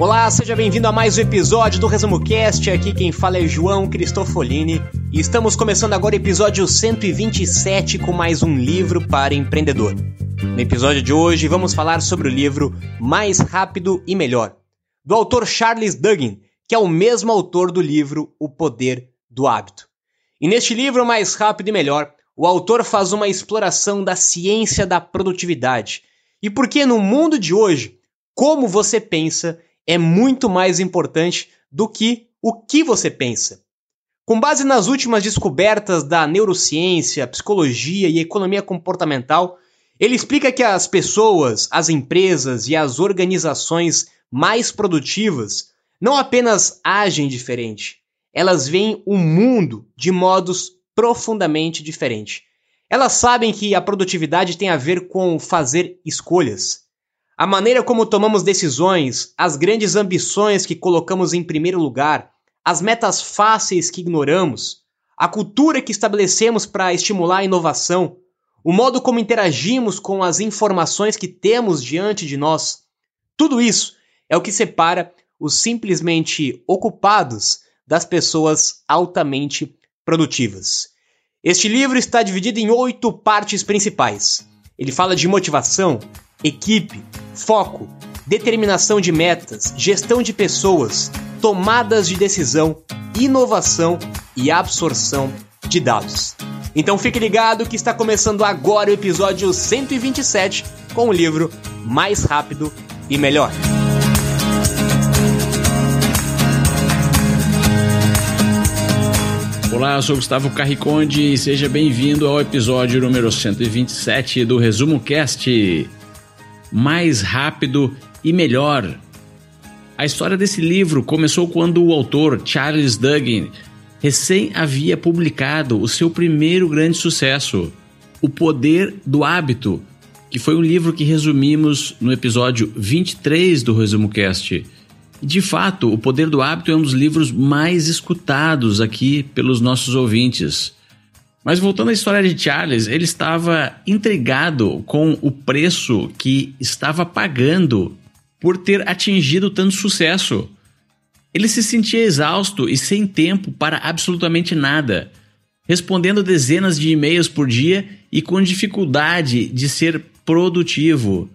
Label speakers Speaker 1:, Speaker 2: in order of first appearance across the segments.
Speaker 1: Olá, seja bem-vindo a mais um episódio do Resumo Cast. Aqui quem fala é João Cristofolini e estamos começando agora o episódio 127 com mais um livro para empreendedor. No episódio de hoje vamos falar sobre o livro Mais Rápido e Melhor, do autor Charles Duggin, que é o mesmo autor do livro O Poder do Hábito. E neste livro Mais Rápido e Melhor, o autor faz uma exploração da ciência da produtividade e por que no mundo de hoje, como você pensa é muito mais importante do que o que você pensa. Com base nas últimas descobertas da neurociência, psicologia e economia comportamental, ele explica que as pessoas, as empresas e as organizações mais produtivas não apenas agem diferente, elas veem o mundo de modos profundamente diferentes. Elas sabem que a produtividade tem a ver com fazer escolhas. A maneira como tomamos decisões, as grandes ambições que colocamos em primeiro lugar, as metas fáceis que ignoramos, a cultura que estabelecemos para estimular a inovação, o modo como interagimos com as informações que temos diante de nós, tudo isso é o que separa os simplesmente ocupados das pessoas altamente produtivas. Este livro está dividido em oito partes principais. Ele fala de motivação, equipe, foco, determinação de metas, gestão de pessoas, tomadas de decisão, inovação e absorção de dados. Então fique ligado que está começando agora o episódio 127 com o livro Mais Rápido e Melhor.
Speaker 2: Olá, eu sou Gustavo Carriconde e seja bem-vindo ao episódio número 127 do Resumo Cast mais rápido e melhor. A história desse livro começou quando o autor Charles Duggin recém havia publicado o seu primeiro grande sucesso, O Poder do Hábito, que foi um livro que resumimos no episódio 23 do Resumo Cast. De fato, O Poder do Hábito é um dos livros mais escutados aqui pelos nossos ouvintes. Mas voltando à história de Charles, ele estava intrigado com o preço que estava pagando por ter atingido tanto sucesso. Ele se sentia exausto e sem tempo para absolutamente nada, respondendo dezenas de e-mails por dia e com dificuldade de ser produtivo.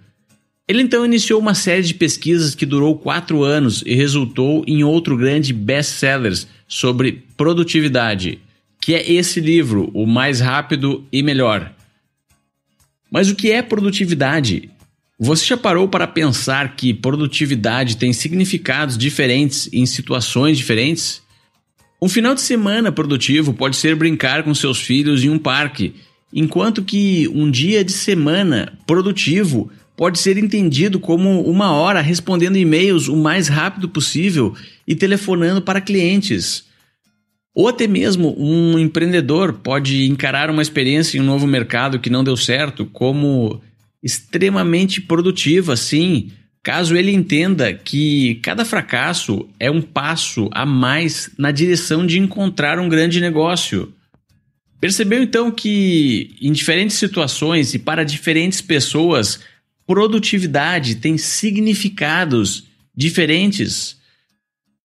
Speaker 2: Ele então iniciou uma série de pesquisas que durou quatro anos e resultou em outro grande best-seller sobre produtividade que é esse livro, O Mais Rápido e Melhor. Mas o que é produtividade? Você já parou para pensar que produtividade tem significados diferentes em situações diferentes? Um final de semana produtivo pode ser brincar com seus filhos em um parque, enquanto que um dia de semana produtivo pode ser entendido como uma hora respondendo e-mails o mais rápido possível e telefonando para clientes. Ou até mesmo um empreendedor pode encarar uma experiência em um novo mercado que não deu certo como extremamente produtiva, sim, caso ele entenda que cada fracasso é um passo a mais na direção de encontrar um grande negócio. Percebeu então que em diferentes situações e para diferentes pessoas, produtividade tem significados diferentes.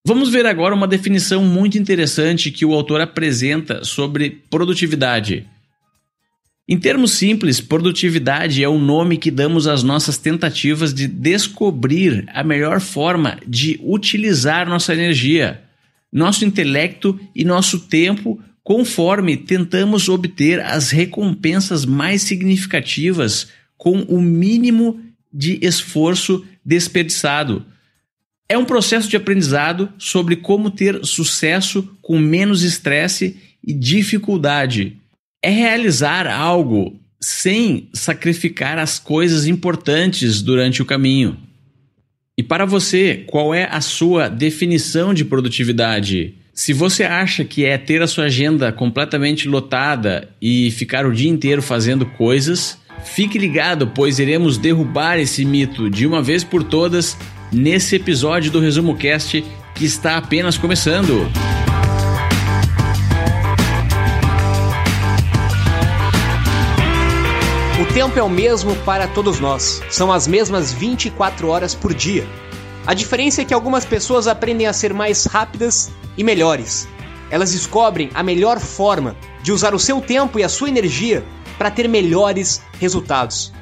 Speaker 2: Vamos ver agora uma definição muito interessante que o autor apresenta sobre produtividade. Em termos simples, produtividade é o nome que damos às nossas tentativas de descobrir a melhor forma de utilizar nossa energia, nosso intelecto e nosso tempo conforme tentamos obter as recompensas mais significativas com o mínimo de esforço desperdiçado é um processo de aprendizado sobre como ter sucesso com menos estresse e dificuldade. É realizar algo sem sacrificar as coisas importantes durante o caminho. E para você, qual é a sua definição de produtividade? Se você acha que é ter a sua agenda completamente lotada e ficar o dia inteiro fazendo coisas, fique ligado, pois iremos derrubar esse mito de uma vez por todas nesse episódio do Resumo Cast que está apenas começando.
Speaker 1: O tempo é o mesmo para todos nós. São as mesmas 24 horas por dia. A diferença é que algumas pessoas aprendem a ser mais rápidas e melhores. Elas descobrem a melhor forma de usar o seu tempo e a sua energia para ter melhores resultados.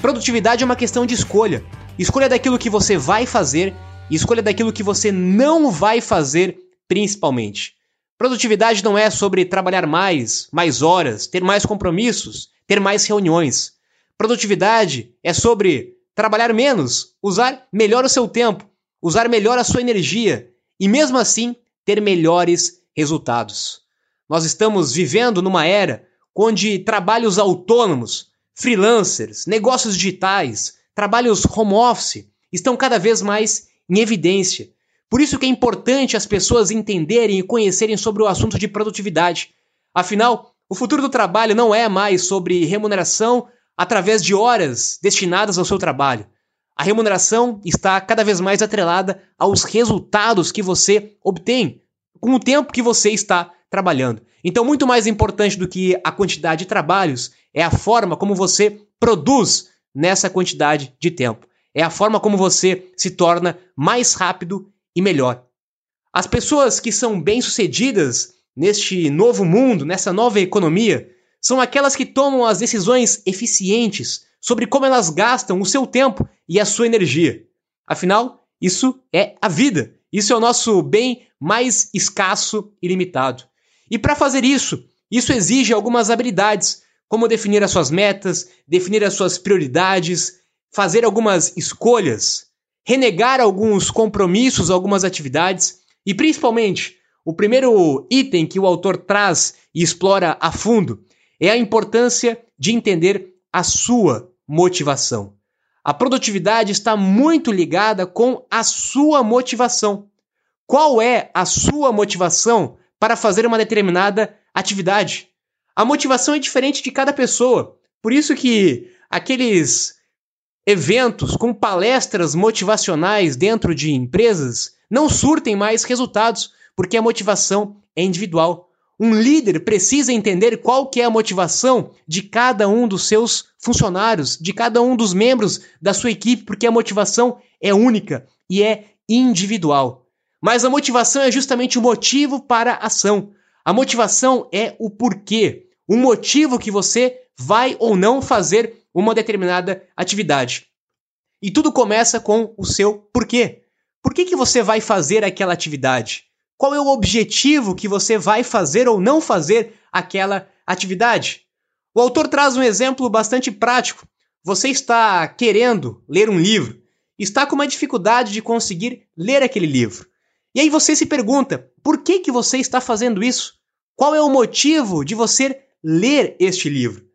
Speaker 1: Produtividade é uma questão de escolha. Escolha daquilo que você vai fazer e escolha daquilo que você não vai fazer, principalmente. Produtividade não é sobre trabalhar mais, mais horas, ter mais compromissos, ter mais reuniões. Produtividade é sobre trabalhar menos, usar melhor o seu tempo, usar melhor a sua energia e, mesmo assim, ter melhores resultados. Nós estamos vivendo numa era onde trabalhos autônomos, freelancers, negócios digitais, trabalhos home office estão cada vez mais em evidência. Por isso que é importante as pessoas entenderem e conhecerem sobre o assunto de produtividade. Afinal, o futuro do trabalho não é mais sobre remuneração através de horas destinadas ao seu trabalho. A remuneração está cada vez mais atrelada aos resultados que você obtém com o tempo que você está trabalhando. Então, muito mais importante do que a quantidade de trabalhos é a forma como você produz nessa quantidade de tempo. É a forma como você se torna mais rápido e melhor. As pessoas que são bem-sucedidas neste novo mundo, nessa nova economia, são aquelas que tomam as decisões eficientes sobre como elas gastam o seu tempo e a sua energia. Afinal, isso é a vida. Isso é o nosso bem mais escasso e limitado. E para fazer isso, isso exige algumas habilidades, como definir as suas metas, definir as suas prioridades, fazer algumas escolhas, renegar alguns compromissos, algumas atividades e principalmente, o primeiro item que o autor traz e explora a fundo é a importância de entender a sua motivação. A produtividade está muito ligada com a sua motivação. Qual é a sua motivação para fazer uma determinada atividade? A motivação é diferente de cada pessoa. Por isso que aqueles eventos com palestras motivacionais dentro de empresas não surtem mais resultados, porque a motivação é individual. Um líder precisa entender qual que é a motivação de cada um dos seus funcionários, de cada um dos membros da sua equipe, porque a motivação é única e é individual. Mas a motivação é justamente o motivo para a ação. A motivação é o porquê, o motivo que você vai ou não fazer uma determinada atividade. E tudo começa com o seu porquê. Por que, que você vai fazer aquela atividade? Qual é o objetivo que você vai fazer ou não fazer aquela atividade? O autor traz um exemplo bastante prático. Você está querendo ler um livro, está com uma dificuldade de conseguir ler aquele livro. E aí você se pergunta: por que, que você está fazendo isso? Qual é o motivo de você ler este livro?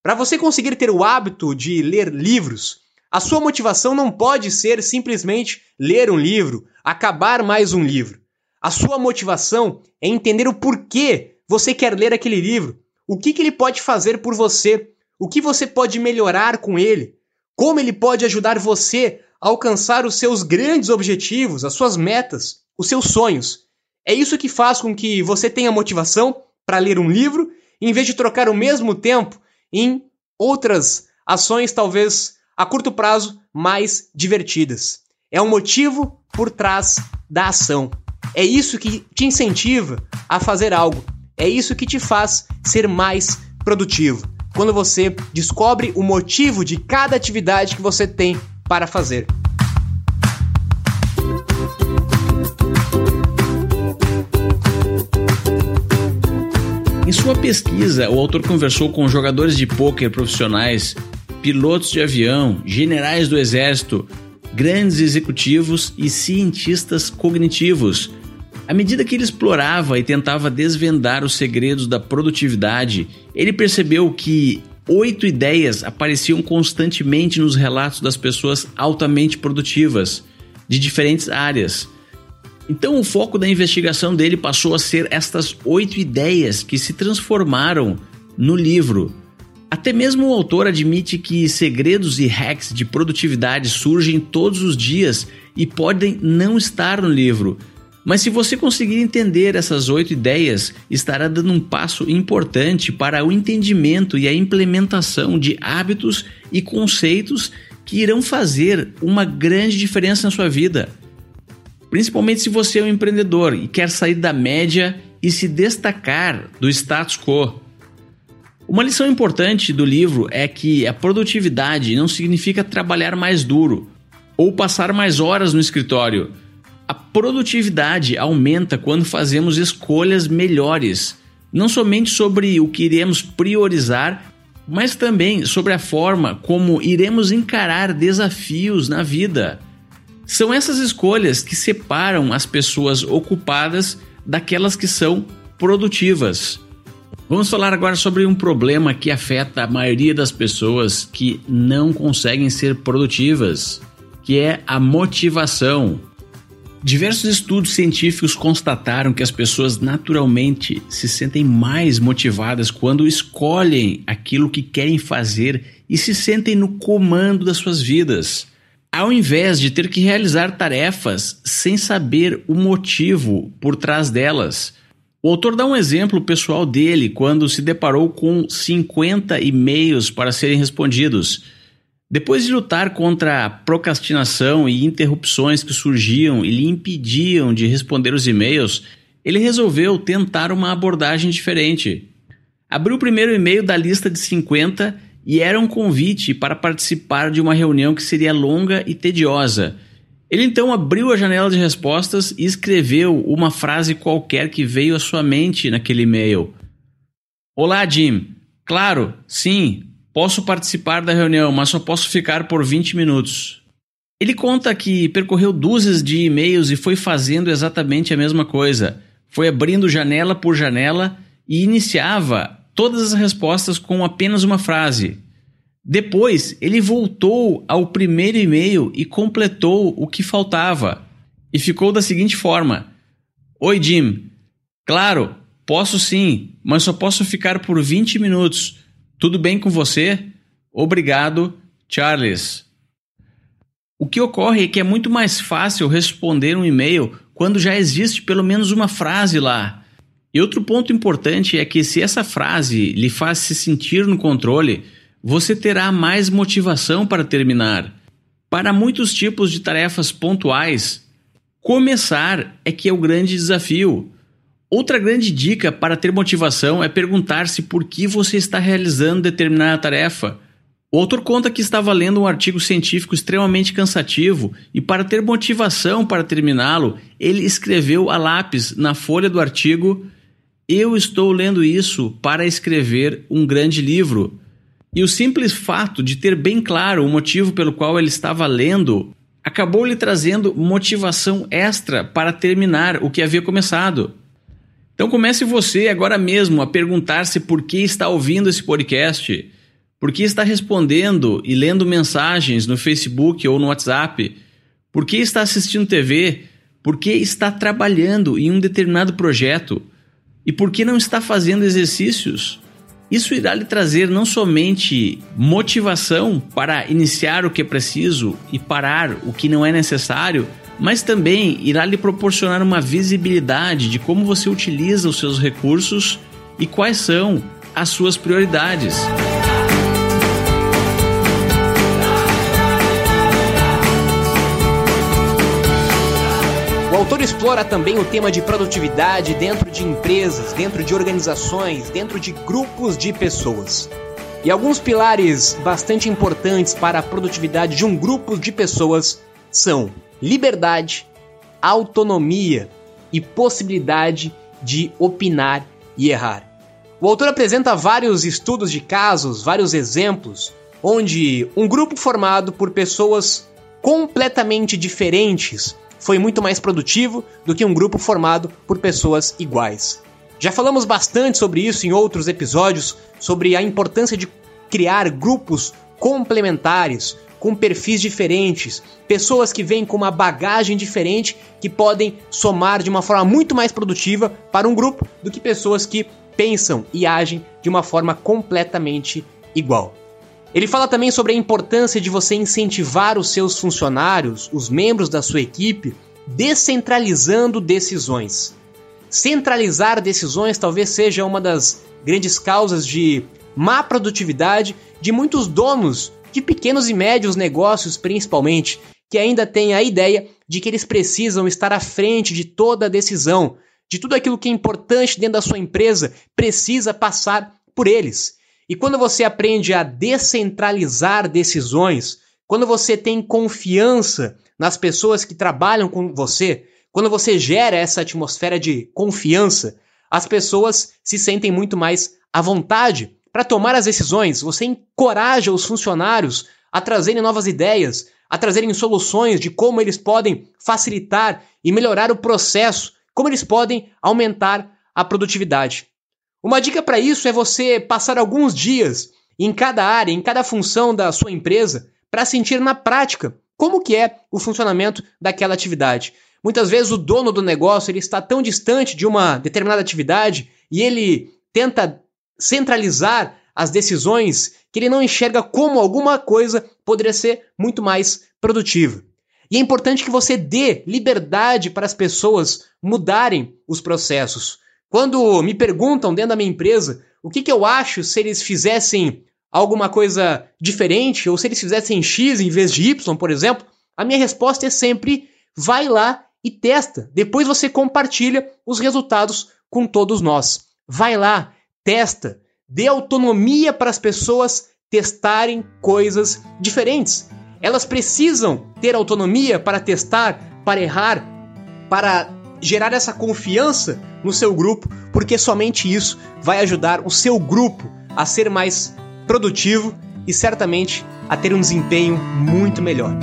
Speaker 1: Para você conseguir ter o hábito de ler livros, a sua motivação não pode ser simplesmente ler um livro, acabar mais um livro. A sua motivação é entender o porquê você quer ler aquele livro, o que, que ele pode fazer por você, o que você pode melhorar com ele, como ele pode ajudar você a alcançar os seus grandes objetivos, as suas metas, os seus sonhos. É isso que faz com que você tenha motivação para ler um livro, em vez de trocar o mesmo tempo em outras ações, talvez a curto prazo, mais divertidas. É um motivo por trás da ação. É isso que te incentiva a fazer algo. É isso que te faz ser mais produtivo. Quando você descobre o motivo de cada atividade que você tem para fazer.
Speaker 2: Em sua pesquisa, o autor conversou com jogadores de pôquer profissionais, pilotos de avião, generais do exército, grandes executivos e cientistas cognitivos. À medida que ele explorava e tentava desvendar os segredos da produtividade, ele percebeu que oito ideias apareciam constantemente nos relatos das pessoas altamente produtivas. de diferentes áreas. Então, o foco da investigação dele passou a ser estas oito ideias que se transformaram no livro. Até mesmo o autor admite que segredos e hacks de produtividade surgem todos os dias e podem não estar no livro. Mas se você conseguir entender essas oito ideias, estará dando um passo importante para o entendimento e a implementação de hábitos e conceitos que irão fazer uma grande diferença na sua vida. Principalmente se você é um empreendedor e quer sair da média e se destacar do status quo. Uma lição importante do livro é que a produtividade não significa trabalhar mais duro ou passar mais horas no escritório. A produtividade aumenta quando fazemos escolhas melhores, não somente sobre o que iremos priorizar, mas também sobre a forma como iremos encarar desafios na vida. São essas escolhas que separam as pessoas ocupadas daquelas que são produtivas. Vamos falar agora sobre um problema que afeta a maioria das pessoas que não conseguem ser produtivas, que é a motivação. Diversos estudos científicos constataram que as pessoas naturalmente se sentem mais motivadas quando escolhem aquilo que querem fazer e se sentem no comando das suas vidas, ao invés de ter que realizar tarefas sem saber o motivo por trás delas. O autor dá um exemplo pessoal dele quando se deparou com 50 e-mails para serem respondidos. Depois de lutar contra a procrastinação e interrupções que surgiam e lhe impediam de responder os e-mails, ele resolveu tentar uma abordagem diferente. Abriu o primeiro e-mail da lista de 50 e era um convite para participar de uma reunião que seria longa e tediosa. Ele então abriu a janela de respostas e escreveu uma frase qualquer que veio à sua mente naquele e-mail. Olá, Jim. Claro, sim, posso participar da reunião, mas só posso ficar por 20 minutos. Ele conta que percorreu dúzias de e-mails e foi fazendo exatamente a mesma coisa. Foi abrindo janela por janela e iniciava todas as respostas com apenas uma frase: depois, ele voltou ao primeiro e-mail e completou o que faltava. E ficou da seguinte forma: Oi, Jim. Claro, posso sim, mas só posso ficar por 20 minutos. Tudo bem com você? Obrigado, Charles. O que ocorre é que é muito mais fácil responder um e-mail quando já existe pelo menos uma frase lá. E outro ponto importante é que se essa frase lhe faz se sentir no controle, você terá mais motivação para terminar. Para muitos tipos de tarefas pontuais, começar é que é o grande desafio. Outra grande dica para ter motivação é perguntar-se por que você está realizando determinada tarefa. O autor conta que estava lendo um artigo científico extremamente cansativo e, para ter motivação para terminá-lo, ele escreveu a lápis na folha do artigo: Eu estou lendo isso para escrever um grande livro. E o simples fato de ter bem claro o motivo pelo qual ele estava lendo acabou lhe trazendo motivação extra para terminar o que havia começado. Então comece você agora mesmo a perguntar-se por que está ouvindo esse podcast, por que está respondendo e lendo mensagens no Facebook ou no WhatsApp, por que está assistindo TV, por que está trabalhando em um determinado projeto e por que não está fazendo exercícios. Isso irá lhe trazer não somente motivação para iniciar o que é preciso e parar o que não é necessário, mas também irá lhe proporcionar uma visibilidade de como você utiliza os seus recursos e quais são as suas prioridades.
Speaker 1: Autor explora também o tema de produtividade dentro de empresas, dentro de organizações, dentro de grupos de pessoas. E alguns pilares bastante importantes para a produtividade de um grupo de pessoas são liberdade, autonomia e possibilidade de opinar e errar. O autor apresenta vários estudos de casos, vários exemplos, onde um grupo formado por pessoas completamente diferentes foi muito mais produtivo do que um grupo formado por pessoas iguais. Já falamos bastante sobre isso em outros episódios, sobre a importância de criar grupos complementares, com perfis diferentes, pessoas que vêm com uma bagagem diferente que podem somar de uma forma muito mais produtiva para um grupo do que pessoas que pensam e agem de uma forma completamente igual. Ele fala também sobre a importância de você incentivar os seus funcionários, os membros da sua equipe, descentralizando decisões. Centralizar decisões talvez seja uma das grandes causas de má produtividade de muitos donos de pequenos e médios negócios, principalmente, que ainda têm a ideia de que eles precisam estar à frente de toda a decisão, de tudo aquilo que é importante dentro da sua empresa precisa passar por eles. E quando você aprende a descentralizar decisões, quando você tem confiança nas pessoas que trabalham com você, quando você gera essa atmosfera de confiança, as pessoas se sentem muito mais à vontade para tomar as decisões. Você encoraja os funcionários a trazerem novas ideias, a trazerem soluções de como eles podem facilitar e melhorar o processo, como eles podem aumentar a produtividade. Uma dica para isso é você passar alguns dias em cada área, em cada função da sua empresa, para sentir na prática como que é o funcionamento daquela atividade. Muitas vezes o dono do negócio ele está tão distante de uma determinada atividade e ele tenta centralizar as decisões que ele não enxerga como alguma coisa poderia ser muito mais produtiva. E é importante que você dê liberdade para as pessoas mudarem os processos. Quando me perguntam dentro da minha empresa o que, que eu acho se eles fizessem alguma coisa diferente, ou se eles fizessem X em vez de Y, por exemplo, a minha resposta é sempre: vai lá e testa. Depois você compartilha os resultados com todos nós. Vai lá, testa, dê autonomia para as pessoas testarem coisas diferentes. Elas precisam ter autonomia para testar, para errar, para gerar essa confiança no seu grupo, porque somente isso vai ajudar o seu grupo a ser mais produtivo e certamente a ter um desempenho muito melhor.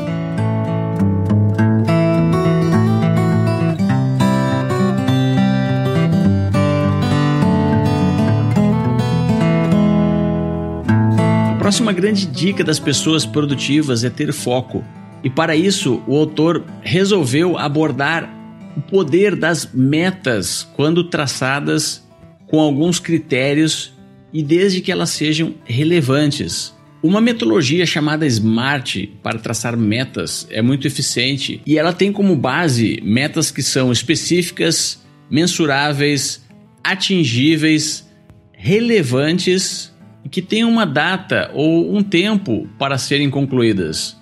Speaker 2: A próxima grande dica das pessoas produtivas é ter foco. E para isso, o autor resolveu abordar o poder das metas quando traçadas com alguns critérios e desde que elas sejam relevantes. Uma metodologia chamada SMART para traçar metas é muito eficiente e ela tem como base metas que são específicas, mensuráveis, atingíveis, relevantes e que têm uma data ou um tempo para serem concluídas.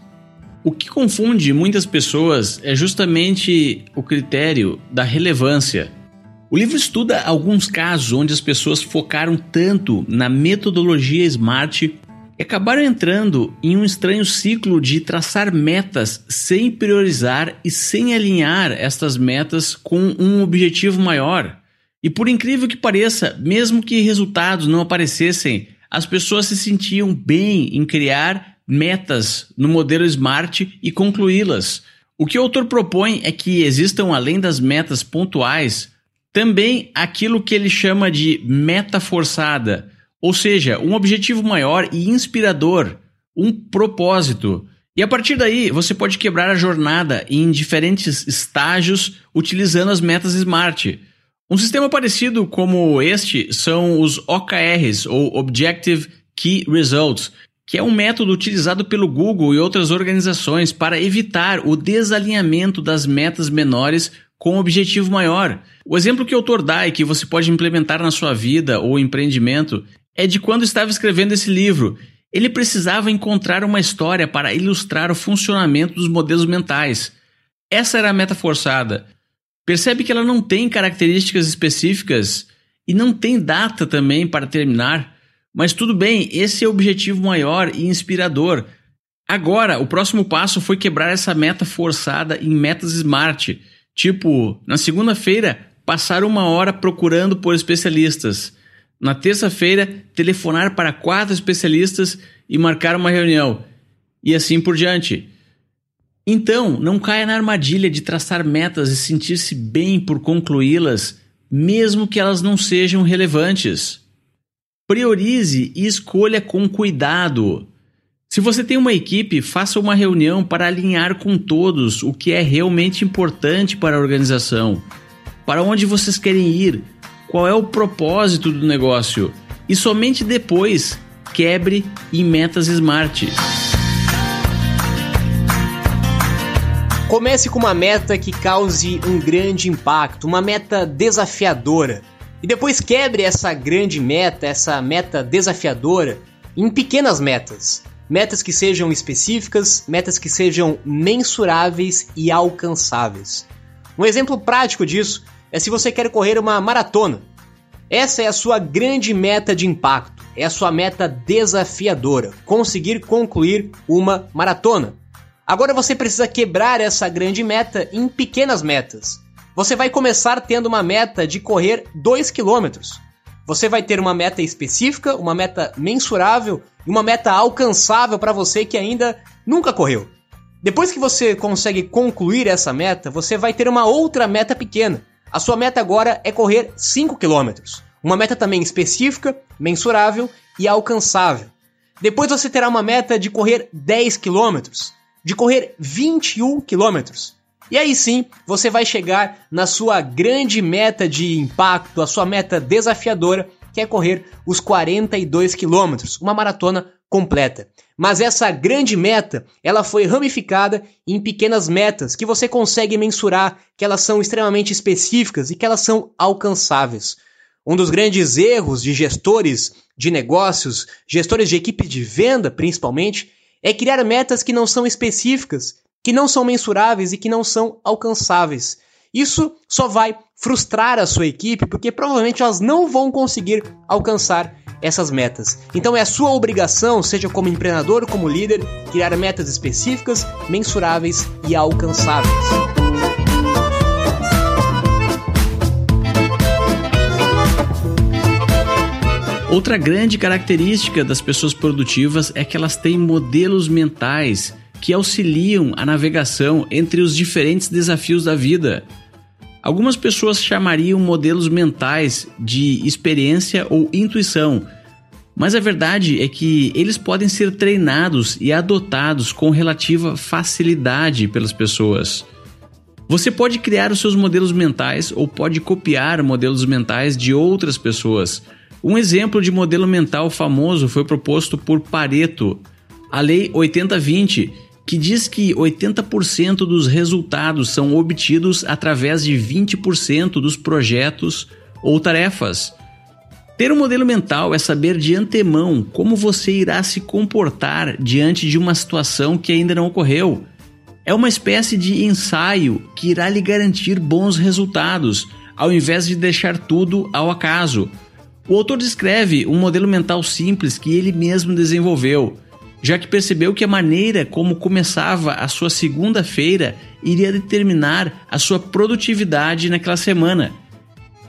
Speaker 2: O que confunde muitas pessoas é justamente o critério da relevância. O livro estuda alguns casos onde as pessoas focaram tanto na metodologia SMART e acabaram entrando em um estranho ciclo de traçar metas sem priorizar e sem alinhar estas metas com um objetivo maior. E por incrível que pareça, mesmo que resultados não aparecessem, as pessoas se sentiam bem em criar metas no modelo SMART e concluí-las. O que o autor propõe é que existam, além das metas pontuais, também aquilo que ele chama de meta forçada, ou seja, um objetivo maior e inspirador, um propósito. E a partir daí, você pode quebrar a jornada em diferentes estágios utilizando as metas SMART. Um sistema parecido como este são os OKRs, ou Objective Key Results, que é um método utilizado pelo Google e outras organizações para evitar o desalinhamento das metas menores com o objetivo maior. O exemplo que o autor dá e que você pode implementar na sua vida ou empreendimento é de quando estava escrevendo esse livro. Ele precisava encontrar uma história para ilustrar o funcionamento dos modelos mentais. Essa era a meta forçada. Percebe que ela não tem características específicas e não tem data também para terminar. Mas tudo bem, esse é o objetivo maior e inspirador. Agora, o próximo passo foi quebrar essa meta forçada em metas smart. Tipo, na segunda-feira, passar uma hora procurando por especialistas. Na terça-feira, telefonar para quatro especialistas e marcar uma reunião. E assim por diante. Então, não caia na armadilha de traçar metas e sentir-se bem por concluí-las, mesmo que elas não sejam relevantes. Priorize e escolha com cuidado. Se você tem uma equipe, faça uma reunião para alinhar com todos o que é realmente importante para a organização, para onde vocês querem ir, qual é o propósito do negócio e somente depois quebre em metas SMART.
Speaker 1: Comece com uma meta que cause um grande impacto, uma meta desafiadora. E depois quebre essa grande meta, essa meta desafiadora, em pequenas metas. Metas que sejam específicas, metas que sejam mensuráveis e alcançáveis. Um exemplo prático disso é se você quer correr uma maratona. Essa é a sua grande meta de impacto, é a sua meta desafiadora, conseguir concluir uma maratona. Agora você precisa quebrar essa grande meta em pequenas metas. Você vai começar tendo uma meta de correr 2 km. Você vai ter uma meta específica, uma meta mensurável e uma meta alcançável para você que ainda nunca correu. Depois que você consegue concluir essa meta, você vai ter uma outra meta pequena. A sua meta agora é correr 5 km. Uma meta também específica, mensurável e alcançável. Depois você terá uma meta de correr 10 km de correr 21 quilômetros. E aí sim, você vai chegar na sua grande meta de impacto, a sua meta desafiadora, que é correr os 42 quilômetros, uma maratona completa. Mas essa grande meta, ela foi ramificada em pequenas metas que você consegue mensurar, que elas são extremamente específicas e que elas são alcançáveis. Um dos grandes erros de gestores de negócios, gestores de equipe de venda principalmente, é criar metas que não são específicas, que não são mensuráveis e que não são alcançáveis. Isso só vai frustrar a sua equipe porque provavelmente elas não vão conseguir alcançar essas metas. Então é a sua obrigação, seja como empreendedor como líder, criar metas específicas, mensuráveis e alcançáveis.
Speaker 2: Outra grande característica das pessoas produtivas é que elas têm modelos mentais que auxiliam a navegação entre os diferentes desafios da vida. Algumas pessoas chamariam modelos mentais de experiência ou intuição, mas a verdade é que eles podem ser treinados e adotados com relativa facilidade pelas pessoas. Você pode criar os seus modelos mentais ou pode copiar modelos mentais de outras pessoas um exemplo de modelo mental famoso foi proposto por Pareto, a Lei 80-20, que diz que 80% dos resultados são obtidos através de 20% dos projetos ou tarefas. Ter um modelo mental é saber de antemão como você irá se comportar diante de uma situação que ainda não ocorreu. É uma espécie de ensaio que irá lhe garantir bons resultados, ao invés de deixar tudo ao acaso. O autor descreve um modelo mental simples que ele mesmo desenvolveu, já que percebeu que a maneira como começava a sua segunda-feira iria determinar a sua produtividade naquela semana.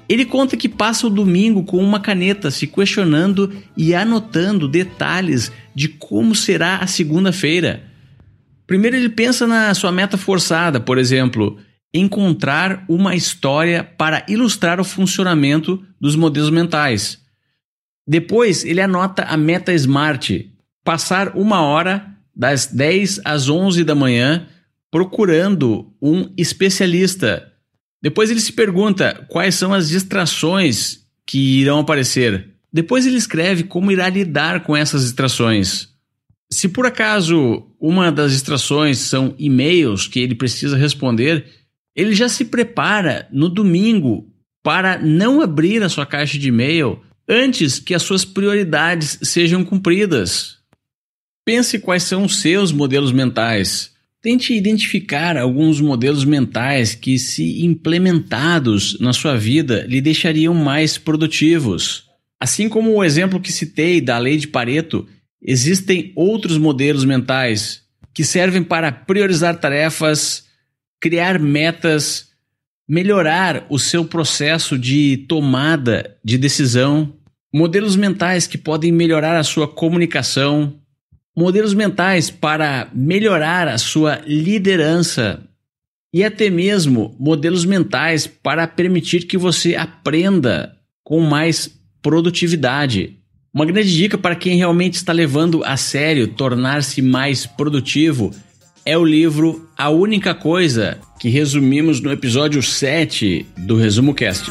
Speaker 2: Ele conta que passa o domingo com uma caneta se questionando e anotando detalhes de como será a segunda-feira. Primeiro, ele pensa na sua meta forçada, por exemplo, encontrar uma história para ilustrar o funcionamento dos modelos mentais. Depois, ele anota a meta SMART, passar uma hora das 10 às 11 da manhã procurando um especialista. Depois ele se pergunta quais são as distrações que irão aparecer. Depois ele escreve como irá lidar com essas distrações. Se por acaso uma das distrações são e-mails que ele precisa responder, ele já se prepara no domingo para não abrir a sua caixa de e-mail antes que as suas prioridades sejam cumpridas. Pense quais são os seus modelos mentais. Tente identificar alguns modelos mentais que, se implementados na sua vida, lhe deixariam mais produtivos. Assim como o exemplo que citei da lei de Pareto, existem outros modelos mentais que servem para priorizar tarefas, criar metas, melhorar o seu processo de tomada de decisão, modelos mentais que podem melhorar a sua comunicação, modelos mentais para melhorar a sua liderança e até mesmo modelos mentais para permitir que você aprenda com mais produtividade. Uma grande dica para quem realmente está levando a sério tornar-se mais produtivo é o livro A Única Coisa, que resumimos no episódio 7 do Resumo Cast.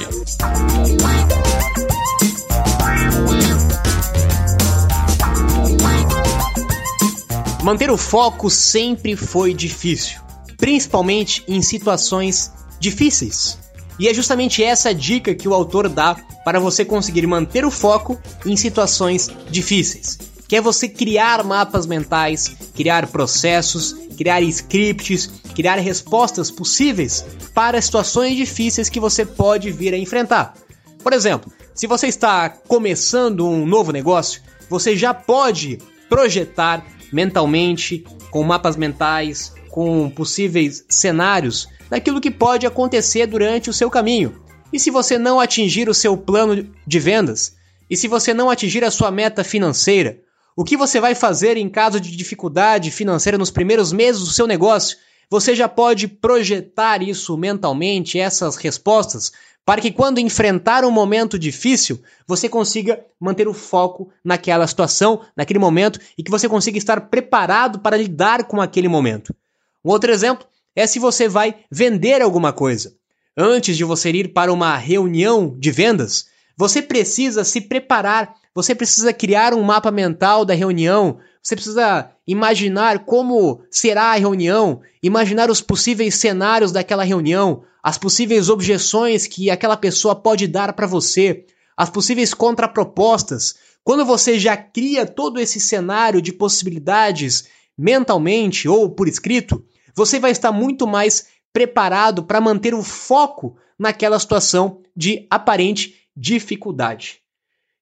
Speaker 1: Manter o foco sempre foi difícil, principalmente em situações difíceis. E é justamente essa dica que o autor dá para você conseguir manter o foco em situações difíceis. Que é você criar mapas mentais, criar processos, criar scripts, criar respostas possíveis para situações difíceis que você pode vir a enfrentar. Por exemplo, se você está começando um novo negócio, você já pode projetar mentalmente, com mapas mentais, com possíveis cenários daquilo que pode acontecer durante o seu caminho. E se você não atingir o seu plano de vendas? E se você não atingir a sua meta financeira? O que você vai fazer em caso de dificuldade financeira nos primeiros meses do seu negócio? Você já pode projetar isso mentalmente, essas respostas, para que quando enfrentar um momento difícil, você consiga manter o foco naquela situação, naquele momento e que você consiga estar preparado para lidar com aquele momento. Um outro exemplo é se você vai vender alguma coisa. Antes de você ir para uma reunião de vendas, você precisa se preparar, você precisa criar um mapa mental da reunião, você precisa imaginar como será a reunião, imaginar os possíveis cenários daquela reunião, as possíveis objeções que aquela pessoa pode dar para você, as possíveis contrapropostas. Quando você já cria todo esse cenário de possibilidades mentalmente ou por escrito, você vai estar muito mais preparado para manter o foco naquela situação de aparente dificuldade.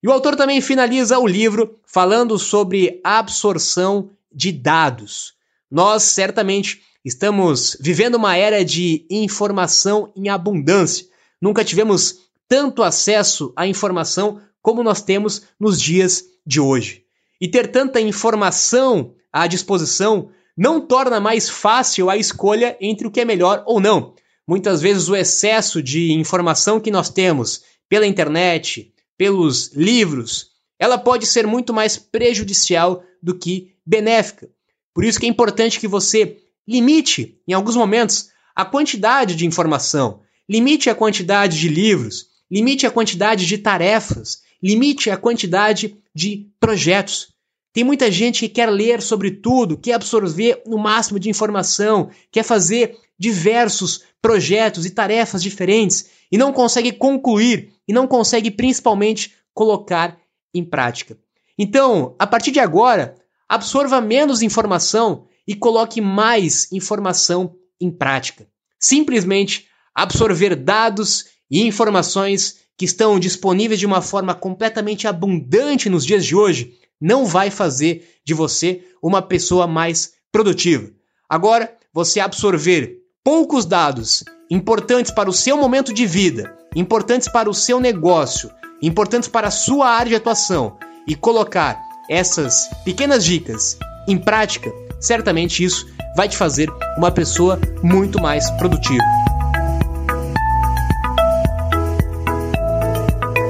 Speaker 1: E o autor também finaliza o livro falando sobre absorção de dados. Nós certamente estamos vivendo uma era de informação em abundância. Nunca tivemos tanto acesso à informação como nós temos nos dias de hoje. E ter tanta informação à disposição não torna mais fácil a escolha entre o que é melhor ou não. Muitas vezes o excesso de informação que nós temos pela internet, pelos livros, ela pode ser muito mais prejudicial do que benéfica. Por isso que é importante que você limite, em alguns momentos, a quantidade de informação, limite a quantidade de livros, limite a quantidade de tarefas, limite a quantidade de projetos. Tem muita gente que quer ler sobre tudo, quer absorver o máximo de informação, quer fazer diversos projetos e tarefas diferentes e não consegue concluir e não consegue principalmente colocar em prática. Então, a partir de agora, absorva menos informação e coloque mais informação em prática. Simplesmente absorver dados e informações que estão disponíveis de uma forma completamente abundante nos dias de hoje não vai fazer de você uma pessoa mais produtiva. Agora, você absorver poucos dados importantes para o seu momento de vida, importantes para o seu negócio, importantes para a sua área de atuação e colocar essas pequenas dicas em prática, certamente isso vai te fazer uma pessoa muito mais produtiva.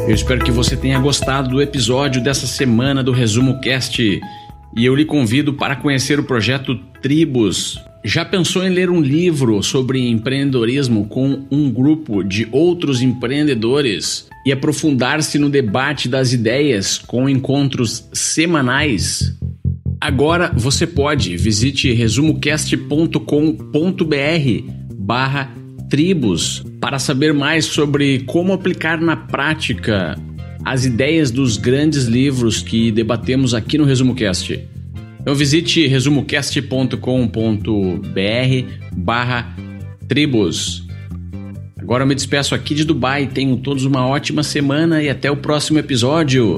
Speaker 2: Eu espero que você tenha gostado do episódio dessa semana do Resumo Cast e eu lhe convido para conhecer o projeto Tribos. Já pensou em ler um livro sobre empreendedorismo com um grupo de outros empreendedores e aprofundar-se no debate das ideias com encontros semanais? Agora você pode. Visite resumocast.com.br barra tribos para saber mais sobre como aplicar na prática as ideias dos grandes livros que debatemos aqui no ResumoCast. Então visite resumocast.com.br barra tribos. Agora eu me despeço aqui de Dubai. Tenham todos uma ótima semana e até o próximo episódio.